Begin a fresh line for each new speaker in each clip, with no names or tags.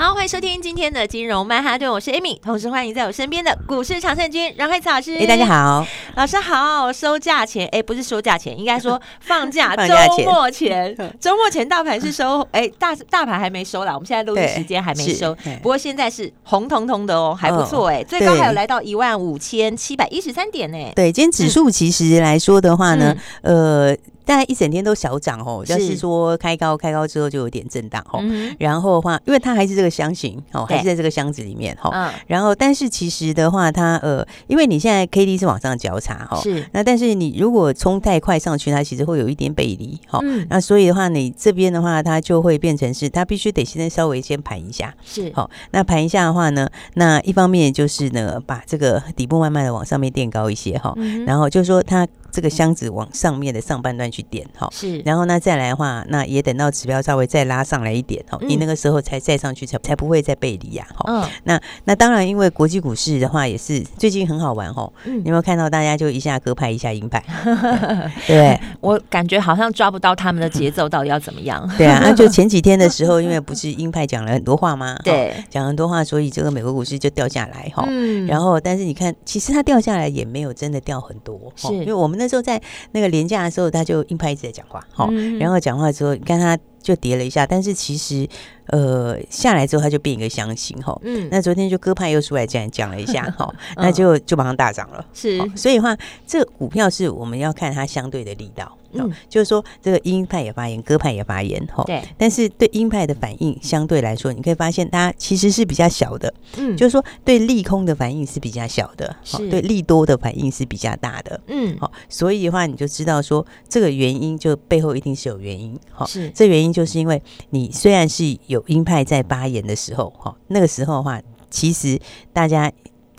好，欢迎收听今天的金融曼哈顿，我是 Amy，同时欢迎在我身边的股市常胜军阮惠慈老师。
哎，大家好，
老师好。收假前，哎，不是收假前，应该说 放假周末前。周末前大盘是收，哎，大大盘还没收啦，我们现在录音时间还没收。不过现在是红彤彤的哦，还不错哎，最高还有来到一万五千七百一十三点呢。
对，今天指数其实来说的话呢，呃。大概一整天都小涨哦，就是说开高开高之后就有点震荡哦，然后的话，因为它还是这个箱型哦，还是在这个箱子里面哈，然后但是其实的话，它呃，因为你现在 K D 是往上交叉哈，是。那但是你如果冲太快上去，它其实会有一点背离哈，那所以的话，你这边的话，它就会变成是它必须得现在稍微先盘一下，是。好，那盘一下的话呢，那一方面就是呢，把这个底部慢慢的往上面垫高一些哈，然后就是说它。这个箱子往上面的上半段去点哈，是，然后呢再来的话，那也等到指标稍微再拉上来一点哈，你那个时候才再上去才才不会再背离呀哈。嗯，那那当然，因为国际股市的话也是最近很好玩哈，你有没有看到大家就一下鸽派一下鹰派？对，
我感觉好像抓不到他们的节奏到底要怎么样？
对啊，那就前几 天的时候，因为不是鹰派讲了很多话吗？对，讲很多话，所以这个美国股市就掉下来哈。嗯，然后但是你看，其实它掉下来也没有真的掉很多，是因为我们。那时候在那个连假的时候，他就硬派一直在讲话，好，然后讲话之后，你看他就跌了一下，但是其实呃下来之后，他就变一个箱型，哈，嗯，那昨天就鸽派又出来这样讲了一下，哈，那就就马上大涨了，是，所以的话，这股票是我们要看它相对的力道。嗯，就是说这个鹰派也发言，鸽派也发言，吼。对。但是对鹰派的反应相对来说，你可以发现它其实是比较小的。嗯。就是说对利空的反应是比较小的，是。对利多的反应是比较大的。嗯。好，所以的话你就知道说这个原因就背后一定是有原因。好，是。这原因就是因为你虽然是有鹰派在发言的时候，哈，那个时候的话，其实大家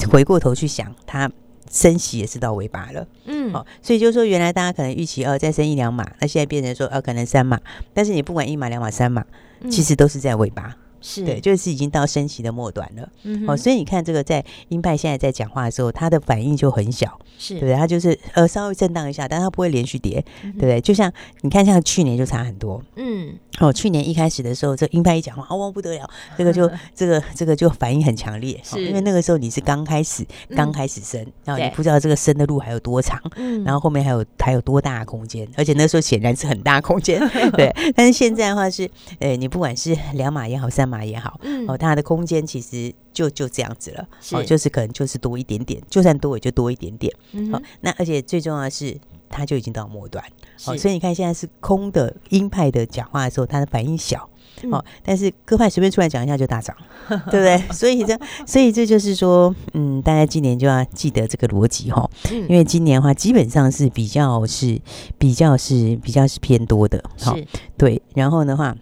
回过头去想它。升息也是到尾巴了，嗯，好，所以就是说，原来大家可能预期哦，再升一两码，那现在变成说，呃，可能三码，但是你不管一码、两码、三码，其实都是在尾巴。是。对，就是已经到升息的末端了，嗯哼，哦，所以你看这个在鹰派现在在讲话的时候，他的反应就很小，是。对不对？他就是呃稍微震荡一下，但他不会连续跌，嗯、对不对？就像你看，像去年就差很多，嗯，哦，去年一开始的时候，这鹰派一讲话，哦，不得了，这个就 这个这个就反应很强烈，是、哦，因为那个时候你是刚开始刚开始升，嗯、然后你不知道这个升的路还有多长，嗯，然后后面还有还有多大的空间，而且那时候显然是很大空间，对，但是现在的话是，呃，你不管是两码也好，三码也好，嗯。哦，它的空间其实就就这样子了，哦，就是可能就是多一点点，就算多也就多一点点。嗯哼，哦，那而且最重要的是，它就已经到末端，是哦，所以你看现在是空的鹰派的讲话的时候，它的反应小，嗯、哦，但是鸽派随便出来讲一下就大涨，对不对？所以这，所以这就是说，嗯，大家今年就要记得这个逻辑哈，哦嗯、因为今年的话基本上是比较是比较是比较是偏多的，好、哦，是对，然后的话。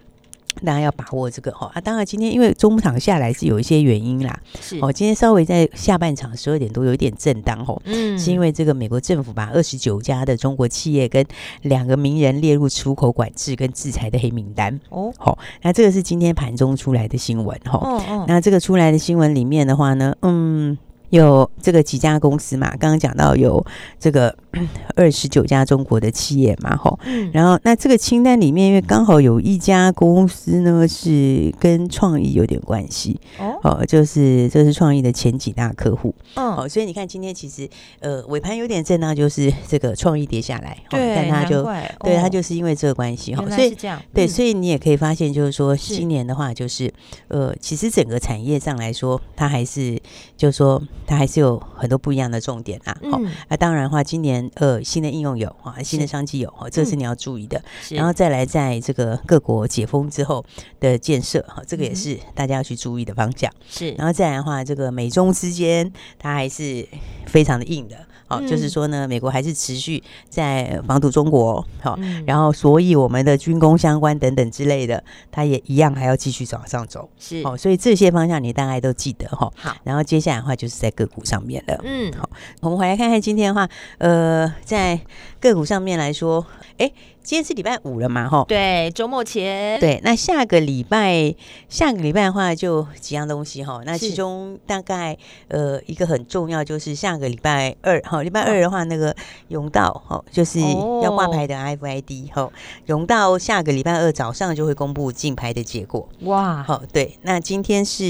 大家要把握这个哈啊！当然，今天因为中场下来是有一些原因啦，是哦，今天稍微在下半场十二点多有一点震荡吼，嗯，是因为这个美国政府把二十九家的中国企业跟两个名人列入出口管制跟制裁的黑名单哦，好，那这个是今天盘中出来的新闻哈，哦哦，那这个出来的新闻里面的话呢，嗯。有这个几家公司嘛？刚刚讲到有这个 二十九家中国的企业嘛，吼，然后那这个清单里面，因为刚好有一家公司呢是跟创意有点关系，哦，就是这是创意的前几大客户，哦，所以你看今天其实呃尾盘有点震荡，就是这个创意跌下来，对，但它就对它就是因为这个关系哈，所以这样对，所以你也可以发现，就是说今年的话，就是呃，其实整个产业上来说，它还是就是说。它还是有很多不一样的重点啊，好、嗯，那、啊、当然的话，今年呃新的应用有啊，新的商机有，哦，这是你要注意的。嗯、然后再来，在这个各国解封之后的建设，哈，这个也是大家要去注意的方向。是，然后再来的话，这个美中之间它还是非常的硬的。好，就是说呢，美国还是持续在防堵中国，好，然后所以我们的军工相关等等之类的，它也一样还要继续往上走，是，好，所以这些方向你大概都记得哈。好，然后接下来的话就是在个股上面了，嗯，好，我们回来看看今天的话，呃，在个股上面来说，哎。今天是礼拜五了嘛？哈，
对，周末前。
对，那下个礼拜，下个礼拜的话就几样东西哈。那其中大概呃一个很重要就是下个礼拜二哈，礼拜二的话那个荣道哈，就是要挂牌的 RFID 哈，荣道下个礼拜二早上就会公布竞拍的结果。哇，好，对，那今天是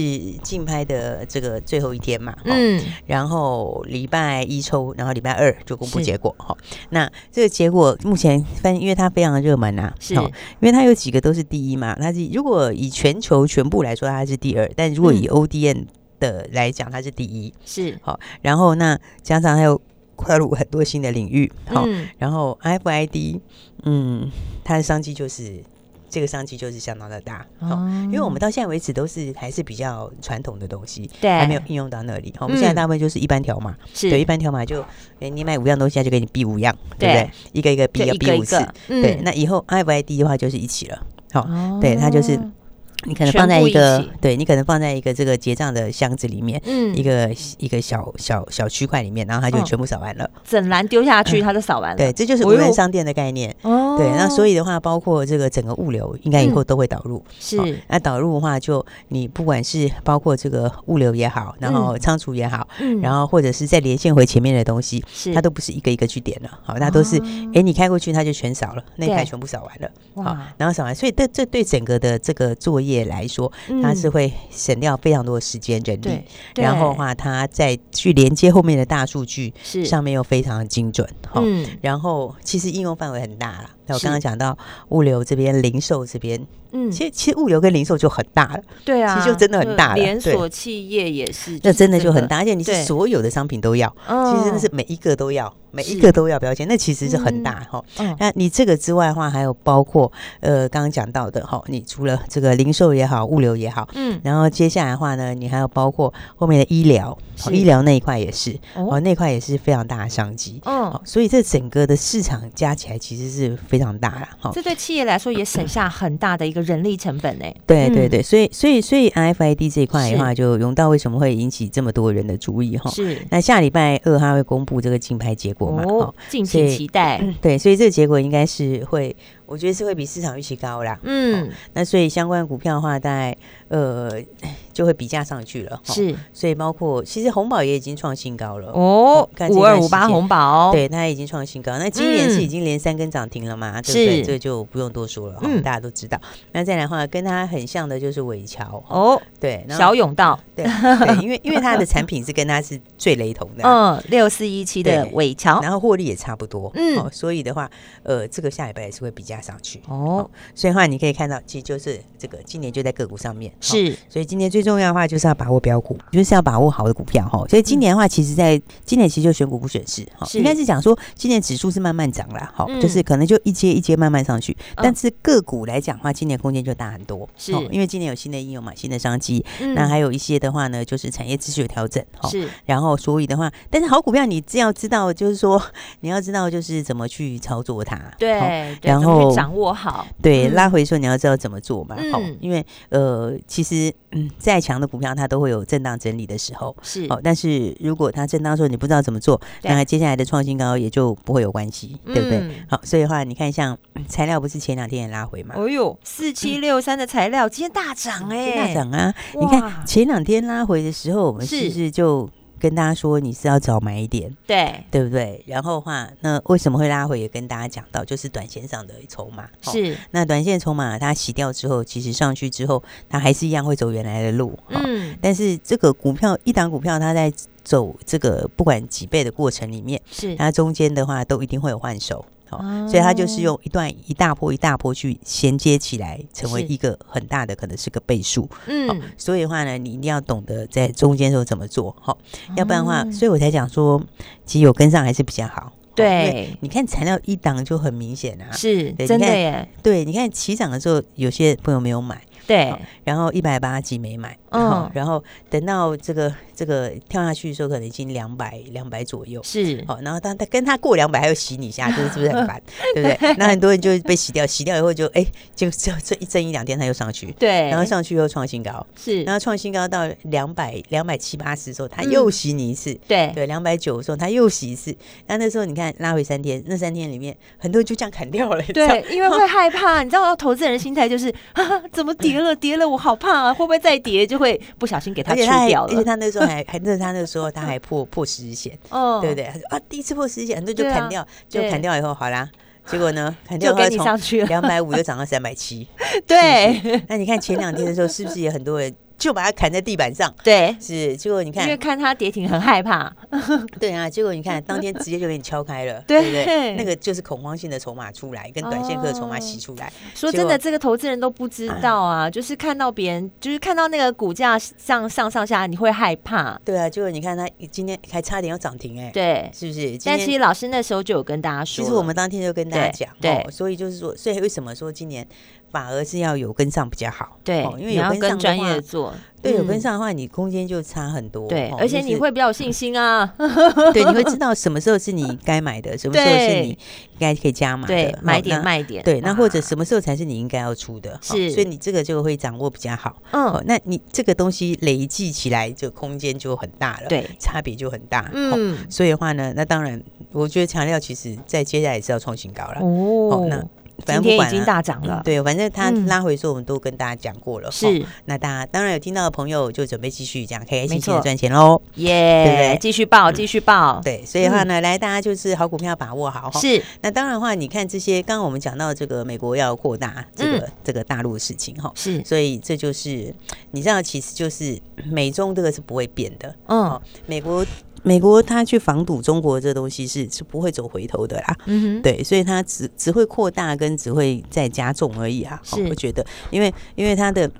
竞拍的这个最后一天嘛？嗯，然后礼拜一抽，然后礼拜二就公布结果哈。那这个结果目前分，因为它非常的热门呐，是，因为它有几个都是第一嘛。它是如果以全球全部来说，它是第二；但如果以 ODN 的来讲，它是第一。是好，然后那加上还有跨入很多新的领域，好，然后 RFID，嗯，它的商机就是。这个商机就是相当的大，哦，因为我们到现在为止都是还是比较传统的东西，对，还没有应用到那里。我们现在大部分就是一般条码，对，一般条码就，你买五样东西，他就给你逼五样，对。不对？一个一个逼，要逼五次，对。那以后 I V I D 的话就是一起了，好，对，它就是。你可能放在一个，一对你可能放在一个这个结账的箱子里面，嗯，一个一个小小小区块里面，然后它就全部扫完了，
整篮丢下去，它就扫完了。
对，这就是无人商店的概念。哦，对，那所以的话，包括这个整个物流，应该以后都会导入。是，那导入的话，就你不管是包括这个物流也好，然后仓储也好，嗯，然后或者是再连线回前面的东西，是，它都不是一个一个去点了，好，那都是，哎，你开过去，它就全扫了，那一排全部扫完了，好，然后扫完，所以这这对整个的这个作业。业来说，它是会省掉非常多的时间、人力，然后的话，它再去连接后面的大数据，是。上面又非常的精准，嗯，然后其实应用范围很大了。那我刚刚讲到物流这边、零售这边，嗯，其实其实物流跟零售就很大了，对啊，其实就真的很大了。
连锁企业也是，
那真的就很大，而且你是所有的商品都要，其实真的是每一个都要。每一个都要标签，那其实是很大哈。那你这个之外的话，还有包括呃刚刚讲到的哈，你除了这个零售也好，物流也好，嗯，然后接下来的话呢，你还有包括后面的医疗，医疗那一块也是哦，那块也是非常大的商机。哦，所以这整个的市场加起来其实是非常大了哈。
这对企业来说也省下很大的一个人力成本呢。
对对对，所以所以所以 RFID 这一块的话，就融到为什么会引起这么多人的注意哈？是。那下礼拜二他会公布这个竞拍结果。
哦，敬请期待。
对，所以这个结果应该是会。我觉得是会比市场预期高啦，嗯，那所以相关的股票的话，大概呃就会比价上去了，是，所以包括其实红宝也已经创新高了。哦，
五二五八红宝，
对，它已经创新高，那今年是已经连三根涨停了嘛，对不对？这个就不用多说了，嗯，大家都知道。那再来的话，跟它很像的就是伟桥哦，对，
小甬道，
对对，因为因为它的产品是跟它是最雷同的，
嗯，六四一七的伟桥，
然后获利也差不多，嗯，所以的话，呃，这个下礼拜也是会比价。上去。哦，所以的话你可以看到，其实就是这个今年就在个股上面。是，所以今年最重要的话就是要把握标股，就是要把握好的股票。哈。所以今年的话，其实在今年其实就选股不选市哈，应该是讲说今年指数是慢慢涨了哈，就是可能就一阶一阶慢慢上去，但是个股来讲的话，今年空间就大很多，是。因为今年有新的应用嘛，新的商机，那还有一些的话呢，就是产业秩序有调整哈，是，然后所以的话，但是好股票你只要知道，就是说你要知道就是怎么去操作它，对，然后。
掌握好，
对，拉回的时候你要知道怎么做嘛，好，因为呃，其实嗯，再强的股票它都会有震荡整理的时候，是，好，但是如果它震荡的时候你不知道怎么做，那接下来的创新高也就不会有关系，对不对？好，所以的话，你看像材料不是前两天也拉回嘛？
哦呦，四七六三的材料今天大涨哎，
大涨啊！你看前两天拉回的时候，我们是不是就？跟大家说你是要早买一点，对对不对？然后的话，那为什么会拉回？也跟大家讲到，就是短线上的筹码是。那短线筹码它洗掉之后，其实上去之后，它还是一样会走原来的路。嗯。但是这个股票一档股票，它在走这个不管几倍的过程里面，是它中间的话都一定会有换手。好，所以它就是用一段一大波一大波去衔接起来，成为一个很大的，可能是个倍数。嗯，所以的话呢，你一定要懂得在中间时候怎么做，好，要不然的话，所以我才讲说，其实有跟上还是比较好。对，你看材料一档就很明显啊，是真的耶。对，你看起涨的时候，有些朋友没有买。
对，
然后一百八几没买，嗯，然后等到这个这个跳下去的时候，可能已经两百两百左右，
是，
好，然后他他跟他过两百还要洗你一下，就是是不是很 烦，对不对？那很多人就被洗掉，洗掉以后就哎，就这这一震一两天他又上去，
对，
然后上去又创新高，
是，
然后创新高到两百两百七八十的时候，他又洗你一次，
对。
对，两百九的时候他又洗一次，那那时候你看拉回三天，那三天里面很多人就这样砍掉了，
对，因为会害怕，你知道，投资人的心态就是 啊，怎么跌了跌了，我好怕啊，会不会再跌？就会不小心给它吃掉了。
而且他那时候还还那他那时候他还破破十日线，哦，对不对？他说啊，第一次破十日线，很多就砍掉，就砍掉以后好啦，结果呢，砍掉
给你上去了，
两百五又涨到三百七，
对。
那你看前两天的时候，是不是也很多人？就把它砍在地板上，
对，
是。结果你看，
因为看它跌停很害怕，
对啊。结果你看，当天直接就给你敲开了，对不对？那个就是恐慌性的筹码出来，跟短线客的筹码洗出来。
说真的，这个投资人都不知道啊，就是看到别人，就是看到那个股价上上上下，你会害怕。
对啊，结果你看他今天还差点要涨停，哎，
对，
是不是？
但其实老师那时候就有跟大家说，
其实我们当天就跟大家讲，对，所以就是说，所以为什么说今年？反而是要有跟上比较好，
对，因为有跟上专业做，
对，有跟上的话，你空间就差很多，
对，而且你会比较有信心啊，
对，你会知道什么时候是你该买的，什么时候是你应该可以加码的，
买点卖点，
对，那或者什么时候才是你应该要出的，是，所以你这个就会掌握比较好，嗯，那你这个东西累计起来就空间就很大了，对，差别就很大，嗯，所以的话呢，那当然，我觉得强调其实在接下来是要创新高了，哦，那。
今天已经大涨了，
对，反正它拉回的时候，我们都跟大家讲过了。是，那大家当然有听到的朋友，就准备继续讲，可以继续赚钱喽。耶，对不对？
继续报，继续报。
对，所以的话呢，来大家就是好股票把握好。是，那当然的话，你看这些，刚刚我们讲到这个美国要扩大这个这个大陆的事情哈，是，所以这就是你知道，其实就是美中这个是不会变的。嗯，美国。美国他去防堵中国这东西是是不会走回头的啦，嗯哼，对，所以他只只会扩大跟只会再加重而已啊。是，我觉得，因为因为他的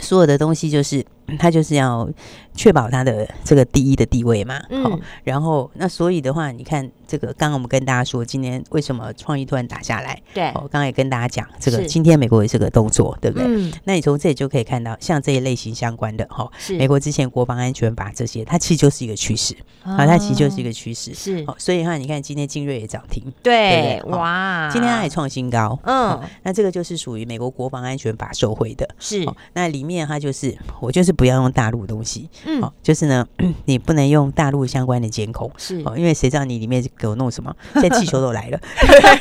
所有的东西就是他就是要确保他的这个第一的地位嘛，嗯，然后那所以的话，你看。这个刚刚我们跟大家说，今天为什么创意突然打下来？对，我刚刚也跟大家讲，这个今天美国也是个动作，对不对？嗯，那你从这里就可以看到，像这一类型相关的哈，是。美国之前国防安全法这些，它其实就是一个趋势。啊，它其实就是一个趋势，是。所以哈，你看今天金瑞也涨停，对，哇，今天它也创新高，嗯，那这个就是属于美国国防安全法受惠的，是。那里面它就是我就是不要用大陆东西，嗯，就是呢，你不能用大陆相关的监控，是，因为谁知道你里面。给我弄什么？现在气球都来了，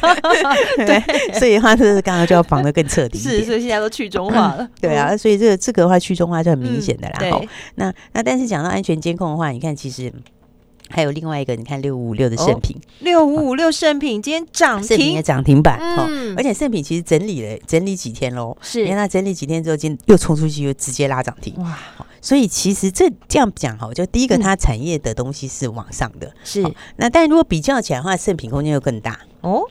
对，所以的话就是刚刚就要防的更彻底。
是，所以现在都去中化了。
对啊，所以这个这个的话去中化就很明显的啦。对，那那但是讲到安全监控的话，你看其实还有另外一个，你看六五五六的盛品，
六五五六盛品今天涨停，盛品
也涨停板。嗯，而且盛品其实整理了整理几天喽，是，因为它整理几天之后，今天又冲出去，又直接拉涨停。哇！所以其实这这样讲哈，就第一个，它产业的东西是往上的，是。那但如果比较起来的话，盛品空间又更大哦。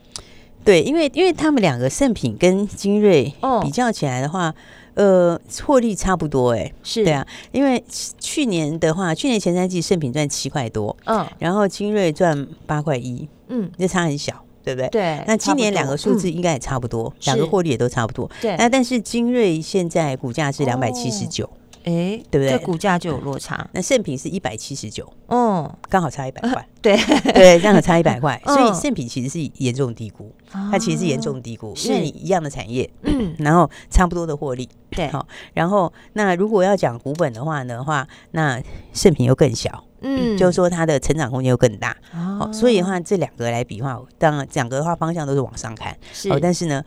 对，因为因为他们两个盛品跟精锐比较起来的话，呃，获利差不多哎，是对啊。因为去年的话，去年前三季盛品赚七块多，嗯，然后精锐赚八块一，嗯，这差很小，对不对？对。那今年两个数字应该也差不多，两个获利也都差不多。对。那但是精锐现在股价是两百七十九。哎，对不对？这
股价就有落差。
那盛品是一百七十九，嗯，刚好差一百块。
对
对，刚好差一百块。所以盛品其实是严重低估，它其实是严重低估，是你一样的产业，嗯，然后差不多的获利，对，好。然后那如果要讲股本的话呢话，那盛品又更小，嗯，就是说它的成长空间又更大。哦，所以的话这两个来比的话，当然两个的话方向都是往上看，是。但是呢。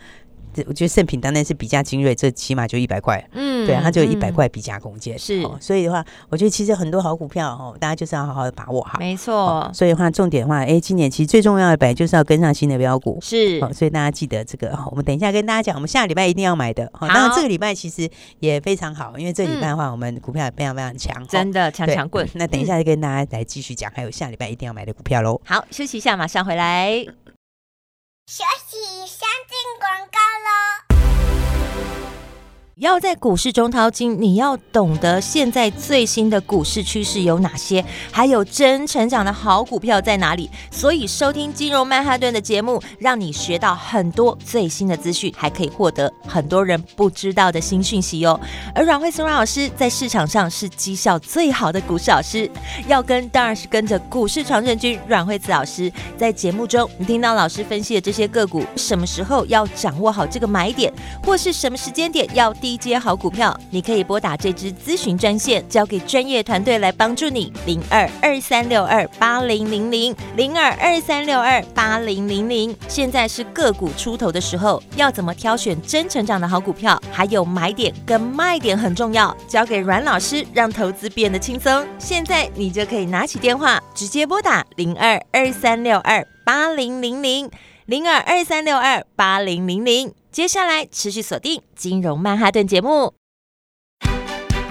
我觉得圣品当然是比价精锐，这起码就一百块，嗯，对啊，它就有一百块比价空间，是，所以的话，我觉得其实很多好股票哦，大家就是要好好的把握好，
没错。
所以的话，重点的话，哎，今年其实最重要的本来就是要跟上新的标股，是，所以大家记得这个，我们等一下跟大家讲，我们下礼拜一定要买的，好，当然这个礼拜其实也非常好，因为这礼拜的话，我们股票也非常非常强，
真的强强棍。
那等一下再跟大家来继续讲，还有下礼拜一定要买的股票喽。
好，休息一下，马上回来。休息，广告喽。要在股市中淘金，你要懂得现在最新的股市趋势有哪些，还有真成长的好股票在哪里。所以收听金融曼哈顿的节目，让你学到很多最新的资讯，还可以获得很多人不知道的新讯息哦。而阮慧慈阮老师在市场上是绩效最好的股市老师，要跟当然是跟着股市常胜军阮慧慈老师。在节目中，你听到老师分析的这些个股，什么时候要掌握好这个买点，或是什么时间点要。低接好股票，你可以拨打这支咨询专线，交给专业团队来帮助你。零二二三六二八零零零零二二三六二八零零零。现在是个股出头的时候，要怎么挑选真成长的好股票？还有买点跟卖点很重要，交给阮老师，让投资变得轻松。现在你就可以拿起电话，直接拨打零二二三六二八零零零零二二三六二八零零零。接下来持续锁定金融曼哈顿节目。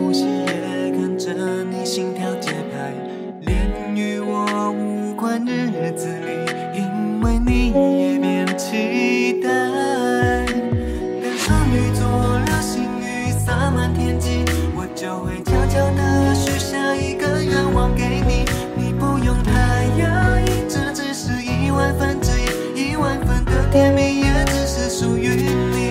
呼吸也跟着你心跳节拍，连与我无关日子里，因为你也变期待。当双鱼座流星雨洒满天际，我就会悄悄地许下一个愿望给你。你不用太压抑，这只是一万分之一，一万分的甜蜜也只是属于你。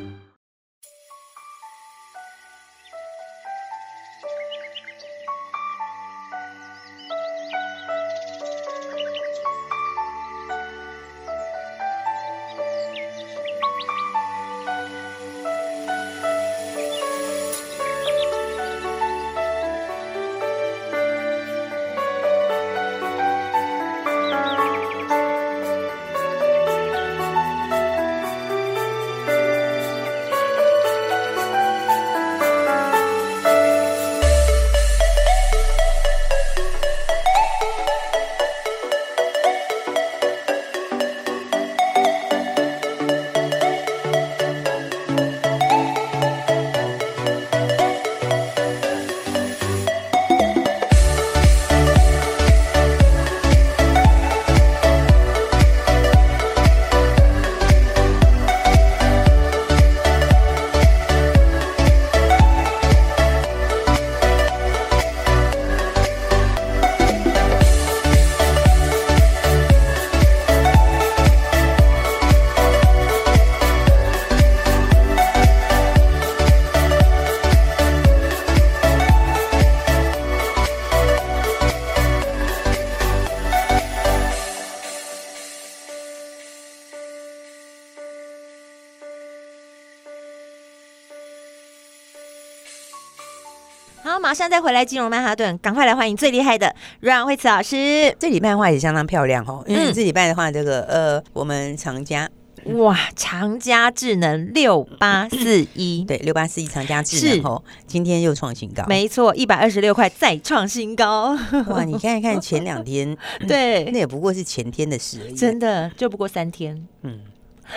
马上再回来，金融曼哈顿，赶快来欢迎最厉害的阮慧慈老师。
这礼拜的话也相当漂亮哦，因为这礼拜的话，这个呃，我们长家
哇，长佳智能六八四一，
对，六八四一长佳智能哦，今天又创新高，
没错，一百二十六块再创新高。
哇，你看一看前两天，
对，
那也不过是前天的事而已，
真的就不过三天，嗯。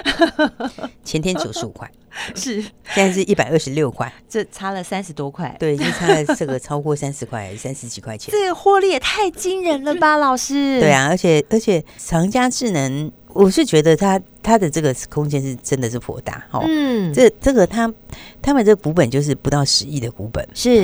前天九十五块，
是。
现在是一百二十六块，
这差了三十多块，
对，已经差了这个超过三十块，三十几块钱，
这个获利也太惊人了吧，老师？
对啊，而且而且长佳智能，我是觉得他他的这个空间是真的是颇大，哦，嗯，这这个它他们这个股本就是不到十亿的股本，
是，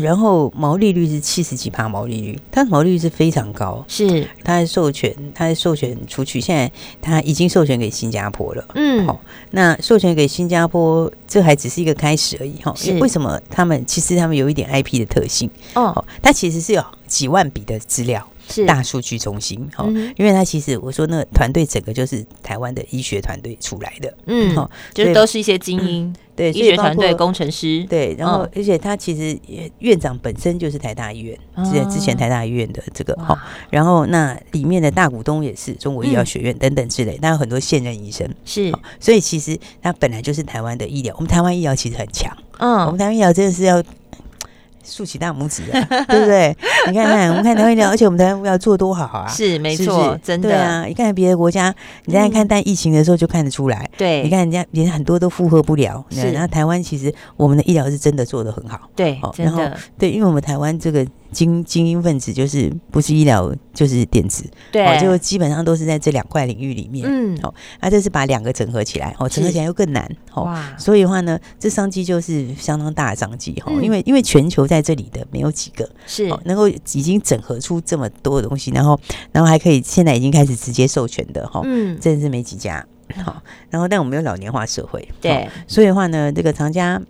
然后毛利率是七十几趴，毛利率，它的毛利率是非常高，
是，
它的授权，它的授权出去，现在它已经授权给新加坡了，嗯，好，那授权给新加坡，这还只是一个开始而已，哈，是，为什么他们其实他们有一点 IP 的特性，哦，它其实是有几万笔的资料。是。大数据中心，哈，因为他其实我说那个团队整个就是台湾的医学团队出来的，嗯，哦，
就都是一些精英，对，医学团队工程师，
对，然后而且他其实院长本身就是台大医院，之前之前台大医院的这个，哈，然后那里面的大股东也是中国医药学院等等之类，那有很多现任医生，是，所以其实他本来就是台湾的医疗，我们台湾医疗其实很强，嗯，我们台湾医疗真的是要。竖起大拇指啊，对不对？你看看，我们看台湾医疗，而且我们台湾医疗做多好啊！
是没错，真的
啊！你看别的国家，你再看，但疫情的时候就看得出来。对，你看人家连很多都负荷不了。是，然后台湾其实我们的医疗是真的做得很好。
对，
然后对，因为我们台湾这个。精精英分子就是不是医疗就是电子，对，哦，就基本上都是在这两块领域里面，嗯，哦，那这是把两个整合起来，哦，整合起来又更难，哦，哇，所以的话呢，这商机就是相当大的商机，哈，因为因为全球在这里的没有几个是能够已经整合出这么多的东西，然后然后还可以现在已经开始直接授权的，哈，嗯，真的是没几家，好，然后但我们有老年化社会，对，所以的话呢，这个长佳。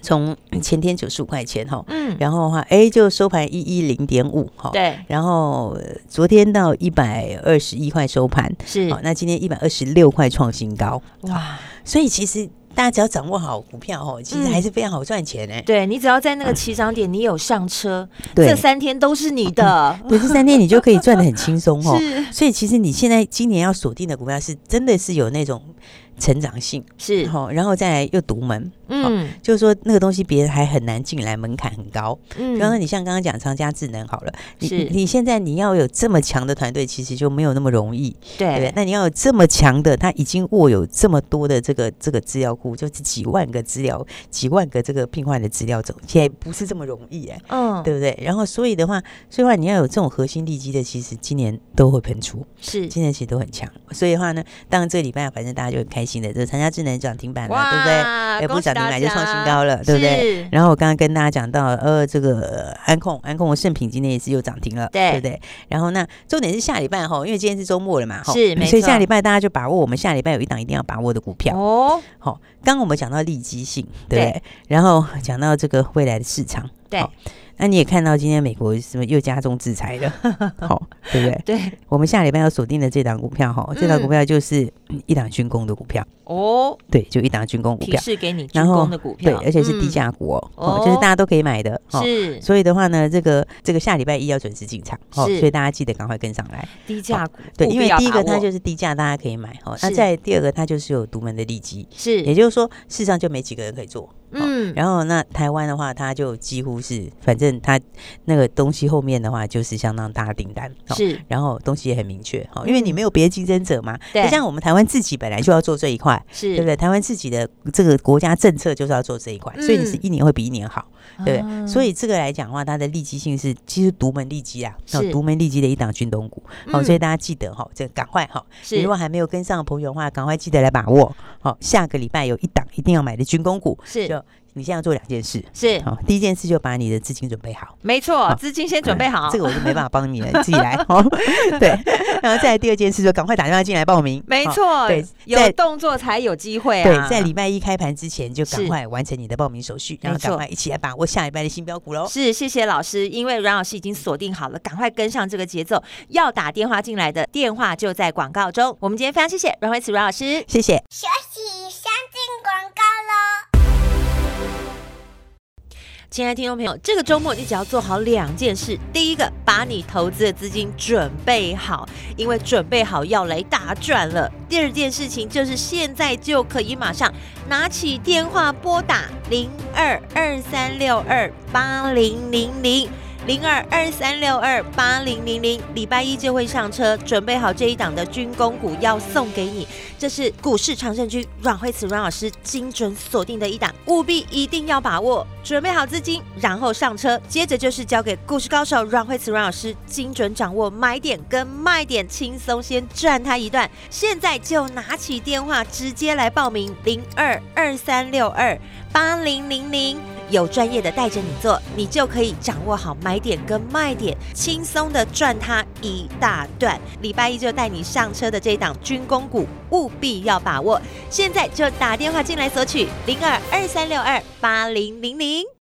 从前天九十五块钱哈，嗯，然后的话，哎，就收盘一一零点五哈，对，然后昨天到一百二十一块收盘，是，好那今天一百二十六块创新高，哇，所以其实大家只要掌握好股票哦，其实还是非常好赚钱哎，
对，你只要在那个起涨点，你有上车，这三天都是你的，
对，这三天你就可以赚的很轻松哦，是，所以其实你现在今年要锁定的股票是真的是有那种。成长性
是
好，然后再来又独门，嗯，就是说那个东西别人还很难进来，门槛很高。嗯，刚刚你像刚刚讲长家智能好了，是你你现在你要有这么强的团队，其实就没有那么容易，对，对不对？那你要有这么强的，他已经握有这么多的这个这个资料库，就是几万个资料，几万个这个病患的资料，走现在不是这么容易哎，嗯，对不对？然后所以的话，所以的话你要有这种核心地基的，其实今年都会喷出，是今年其实都很强。所以的话呢，当然这个礼拜反正大家就很开心的，这个长佳智能涨停板了，对不对？也，不涨停板就创新高了，对不对？然后我刚刚跟大家讲到，呃，这个安控安控的圣品今天也是又涨停了，对，对不对？然后那重点是下礼拜哈，因为今天是周末了嘛，是，所以下礼拜大家就把握我们下礼拜有一档一定要把握的股票哦。好，刚刚我们讲到利基性，对不对？然后讲到这个未来的市场，对。那你也看到今天美国什么又加重制裁了，好，对不对？对，我们下礼拜要锁定的这档股票哈，这档股票就是一档军工的股票。哦，对，就一档军工股票，
是给你军工的股票，
对，而且是低价股哦，就是大家都可以买的，是。所以的话呢，这个这个下礼拜一要准时进场，所以大家记得赶快跟上来。
低价股，
对，因为第一个它就是低价，大家可以买哈。那再第二个，它就是有独门的利基，是，也就是说，世上就没几个人可以做。嗯，然后那台湾的话，它就几乎是，反正它那个东西后面的话就是相当大的订单，是，然后东西也很明确，哈，因为你没有别的竞争者嘛，对，像我们台湾自己本来就要做这一块，是。对不对？台湾自己的这个国家政策就是要做这一块，所以你是一年会比一年好，对不对？所以这个来讲的话，它的利基性是其实独门利基啊，是。独门利基的一档军东股，好，所以大家记得哈，这个赶快哈，你如果还没有跟上的朋友的话，赶快记得来把握，好，下个礼拜有一档一定要买的军工股，是。就。你现在要做两件事，是好，第一件事就把你的资金准备好，
没错，资金先准备好，
这个我就没办法帮你了，自己来 哦。对，然后再来第二件事就赶快打电话进来报名，
没错，对，有动作才有机会啊。
对，在礼拜一开盘之前就赶快完成你的报名手续，然后赶快一起来把握下礼拜的新标股喽。
是，谢谢老师，因为阮老师已经锁定好了，赶快跟上这个节奏，要打电话进来的电话就在广告中。我们今天非常谢谢阮慧慈阮老师，
谢谢。
休息，先进广告喽。
亲爱的听众朋友，这个周末你只要做好两件事：第一个，把你投资的资金准备好，因为准备好要来大赚了；第二件事情就是现在就可以马上拿起电话拨打零二二三六二八零零零。零二二三六二八零零零，礼拜一就会上车，准备好这一档的军工股要送给你。这是股市常胜军阮慧慈阮老师精准锁定的一档，务必一定要把握。准备好资金，然后上车，接着就是交给股市高手阮慧慈阮老师精准掌握买点跟卖点，轻松先赚他一段。现在就拿起电话直接来报名零二二三六二八零零零。有专业的带着你做，你就可以掌握好买点跟卖点，轻松的赚它一大段。礼拜一就带你上车的这档军工股，务必要把握。现在就打电话进来索取零二二三六二八零零零。